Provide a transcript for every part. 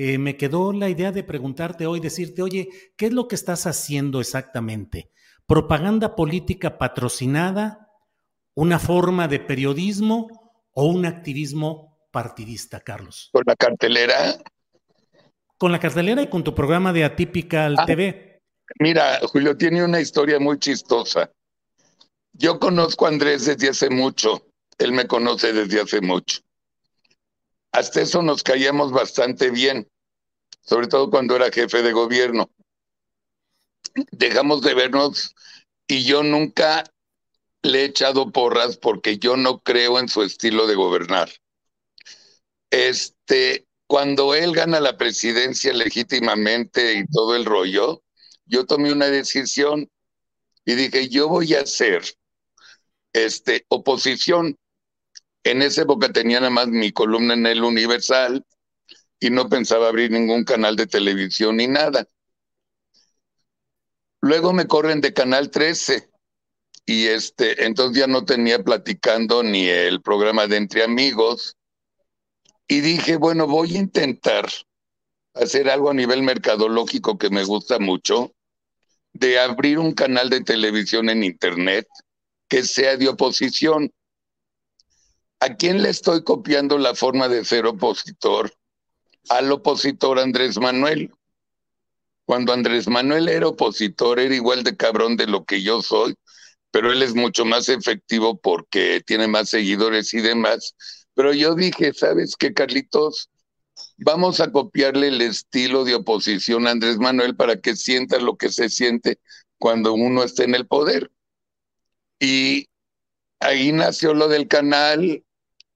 eh, me quedó la idea de preguntarte hoy, decirte, oye, ¿qué es lo que estás haciendo exactamente? ¿Propaganda política patrocinada? ¿Una forma de periodismo o un activismo partidista, Carlos? Con la cartelera. Con la cartelera y con tu programa de Atípica Ah. TV. Mira, Julio tiene una historia muy chistosa. Yo conozco a Andrés desde hace mucho. Él me conoce desde hace mucho. Hasta eso nos caíamos bastante bien, sobre todo cuando era jefe de gobierno. Dejamos de vernos y yo nunca le he echado porras porque yo no creo en su estilo de gobernar. Este, cuando él gana la presidencia legítimamente y todo el rollo, yo tomé una decisión y dije, yo voy a hacer este, oposición. En esa época tenía nada más mi columna en el Universal y no pensaba abrir ningún canal de televisión ni nada. Luego me corren de Canal 13 y este, entonces ya no tenía platicando ni el programa de Entre Amigos y dije, bueno, voy a intentar hacer algo a nivel mercadológico que me gusta mucho, de abrir un canal de televisión en Internet que sea de oposición. ¿A quién le estoy copiando la forma de ser opositor? Al opositor Andrés Manuel. Cuando Andrés Manuel era opositor, era igual de cabrón de lo que yo soy, pero él es mucho más efectivo porque tiene más seguidores y demás. Pero yo dije, ¿sabes qué, Carlitos? Vamos a copiarle el estilo de oposición a Andrés Manuel para que sienta lo que se siente cuando uno está en el poder. Y ahí nació lo del canal.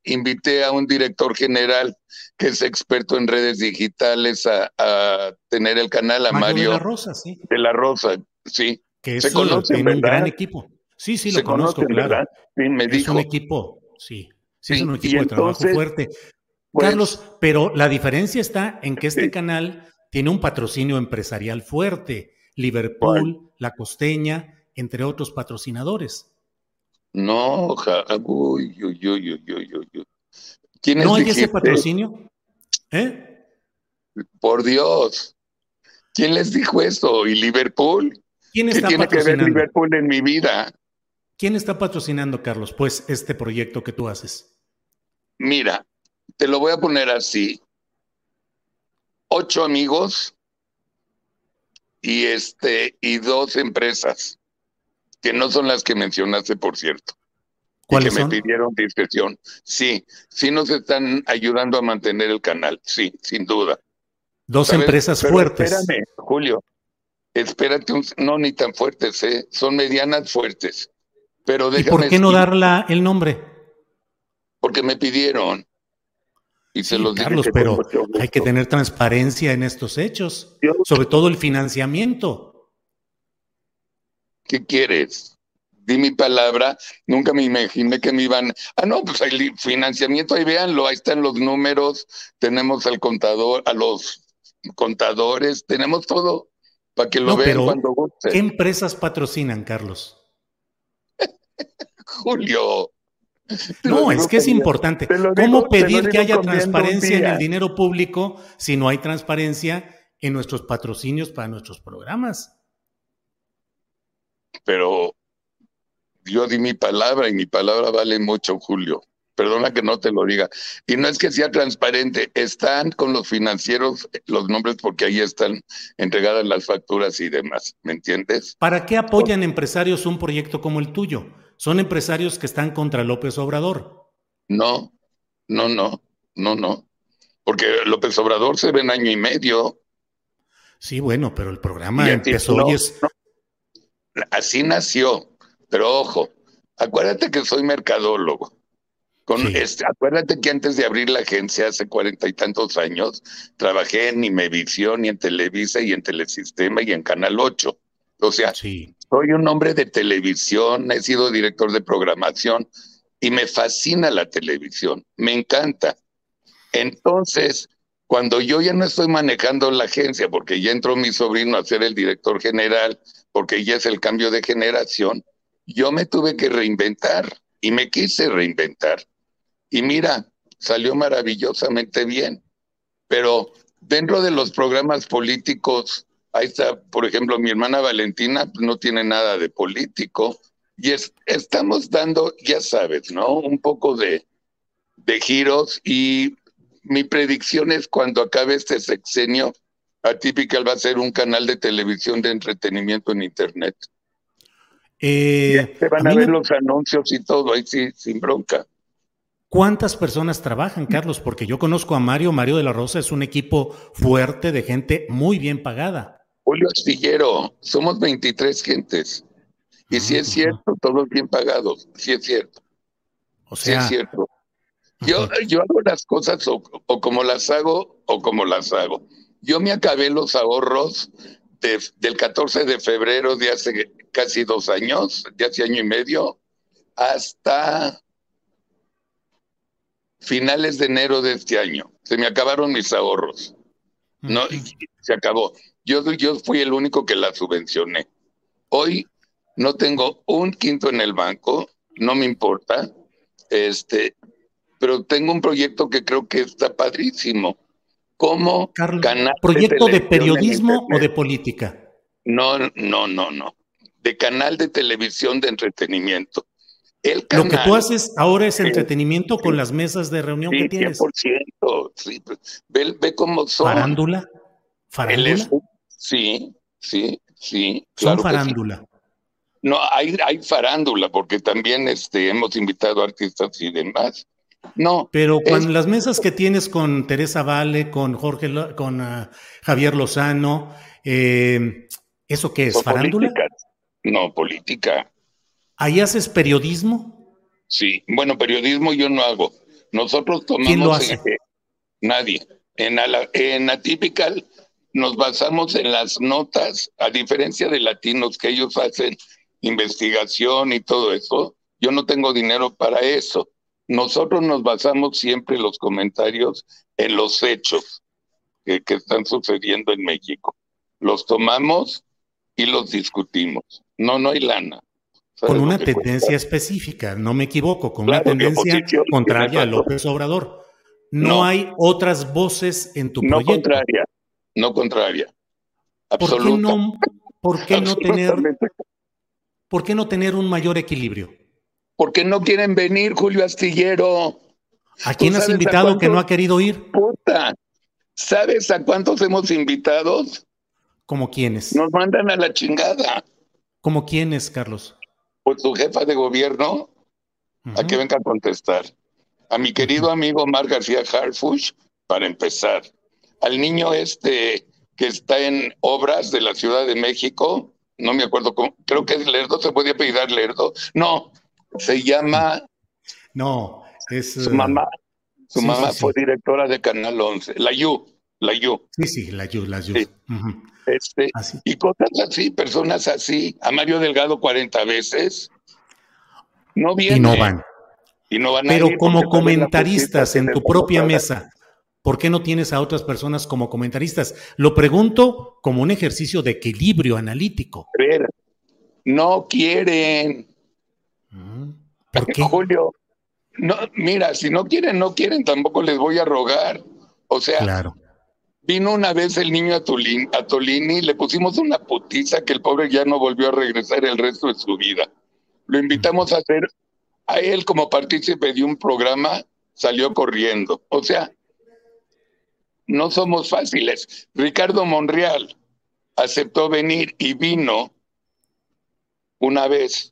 Invité a un director general que es experto en redes digitales a, a tener el canal, a Mario Mario, de la Rosa, sí. de la Rosa, sí. Que es tiene un gran equipo. Sí, sí, lo Se conozco, claro. me Es dijo. un equipo, sí. Sí, es un equipo de trabajo fuerte. pues, Carlos, pero la diferencia está en que este Sí. canal tiene un patrocinio empresarial fuerte. Liverpool, La Costeña, entre otros patrocinadores. No, ja- uy, uy, uy, uy, uy, uy, uy. ¿Quiénes ¿No hay ese patrocinio? ¿Eh? Por Dios. ¿Quién les dijo eso? ¿Y Liverpool? ¿Quién ¿Qué está tiene que ver? Liverpool en mi vida? ¿Quién está patrocinando, Carlos? Pues este proyecto que tú haces. Mira, te lo voy a poner así. Ocho amigos y este y dos empresas que no son las que mencionaste, por cierto. y que ¿Cuáles me pidieron discreción. Sí, sí nos están ayudando a mantener el canal, sí, sin duda. Dos ¿Sabes? empresas Pero fuertes. Espérame, Julio. Espérate, un- no ni tan fuertes, ¿eh? Son medianas fuertes. Pero ¿Y déjame por qué no decir, darla el nombre? Porque me pidieron. Y se Sí, los dije Carlos, pero hay que tener transparencia en estos hechos, sobre todo el financiamiento. ¿Qué quieres? Di mi palabra, nunca me imaginé que me iban. Ah, no, pues hay financiamiento, ahí véanlo, ahí están los números, tenemos al contador, a los contadores, tenemos todo para que lo No, vean pero cuando gusten. ¿qué empresas patrocinan, Carlos? Julio, No, es que es importante. ¿Cómo pedir que haya transparencia en el dinero público si no hay transparencia en nuestros patrocinios para nuestros programas? Pero yo di mi palabra y mi palabra vale mucho, Julio. Perdona que no te lo diga. Y no es que sea transparente, están con los financieros los nombres porque ahí están entregadas las facturas y demás, ¿me entiendes? ¿Para qué apoyan empresarios un proyecto como el tuyo? Son empresarios que están contra López Obrador. No, no, no, no, no. Porque López Obrador se ve en año y medio. Sí, bueno, pero el programa empezó no, Así nació, pero ojo, acuérdate que soy mercadólogo. Con este, acuérdate que antes de abrir la agencia hace cuarenta y tantos años, trabajé en Imevisión y en Televisa y en Telesistema y en Canal 8. O sea, sí. soy un hombre de televisión, he sido director de programación y me fascina la televisión, me encanta. Entonces, cuando yo ya no estoy manejando la agencia, porque ya entró mi sobrino a ser el director general, porque ya es el cambio de generación, yo me tuve que reinventar y me quise reinventar. Y mira, salió maravillosamente bien. Pero dentro de los programas políticos, ahí está, por ejemplo, mi hermana Valentina no tiene nada de político. Y es, estamos dando, ya sabes, ¿no? Un poco de, de giros. Y mi predicción es cuando acabe este sexenio, Atypical va a ser un canal de televisión de entretenimiento en Internet. Eh, se van a, ver los anuncios y todo, ahí sí, sin bronca. ¿Cuántas personas trabajan, Carlos? Porque yo conozco a Mario. Mario de la Rosa es un equipo fuerte de gente muy bien pagada. Julio Astillero, somos 23 gentes. Y si es cierto, todos bien pagados. Sí es cierto. O sea, sí es cierto. Yo, yo hago las cosas o, como las hago o como las hago. Yo me acabé los ahorros del 14 de febrero de hace casi dos años, de hace año y medio, hasta finales de enero de este año. Se me acabaron mis ahorros. No, se acabó. Yo, yo fui el único que la subvencioné. Hoy no tengo un quinto en el banco, no me importa. Este, pero tengo un proyecto que creo que está padrísimo. ¿Cómo canal proyecto de, de periodismo o de política? No, no, no, no. De canal de televisión de entretenimiento. Lo que tú haces ahora es entretenimiento con las mesas de reunión que tienes. 100%, sí, pues, ve, ve cómo son. ¿Farándula? ¿Farándula? sí, sí, sí. Claro son farándula. No, hay, hay farándula, porque también este, hemos invitado artistas y demás. No. Pero con las mesas que tienes con Teresa Vale, con Jorge, con uh, Javier Lozano, eh, ¿eso qué es? ¿Farándula? Política. No, política. ¿Ahí haces periodismo? Sí, bueno, periodismo yo no hago. Nosotros tomamos... ¿Quién lo hace? nadie. En, en Atypical nos basamos en las notas, a diferencia de latinos que ellos hacen investigación y todo eso. Yo no tengo dinero para eso. Nosotros nos basamos siempre los comentarios en los hechos que, que están sucediendo en México. Los tomamos y los discutimos. No, no hay lana con una tendencia específica, no me equivoco, con una tendencia contraria a López Obrador. No, hay otras voces en tu no proyecto. Contraria, no contraria. ¿Por qué no, por qué no tener, por qué no tener un mayor equilibrio? Porque no quieren venir, Julio Astillero. ¿A quién has invitado que no ha querido ir? Puta. ¿Sabes a cuántos hemos invitado? ¿Como quiénes? Nos mandan a la chingada. ¿Como quiénes, Carlos? pues su jefa de gobierno a que venga a contestar. A mi querido amigo Mar García Harfush, para empezar. Al niño este que está en obras de la Ciudad de México, no me acuerdo cómo, creo que es Lerdo, se puede pedir Lerdo. No, se llama. No, es. Su mamá, su mamá fue directora de Canal 11, la Yu, la Yu. Sí, sí, la Yu, la Yu. Este, y cosas así, personas así, a Mario Delgado 40 veces, no vienen. Y no van. Y no van Pero como comentaristas en tu propia mesa, ¿por qué no tienes a otras personas como comentaristas? Lo pregunto como un ejercicio de equilibrio analítico. no quieren. ¿Por qué? Julio, No, mira, si no quieren, no quieren, tampoco les voy a rogar. O sea, Claro. vino una vez el niño a, Tolini, a Tolini, le pusimos una putiza que el pobre ya no volvió a regresar el resto de su vida. Lo invitamos a hacer, a él como partícipe de un programa, salió corriendo. O sea, no somos fáciles. Ricardo Monreal aceptó venir y vino una vez.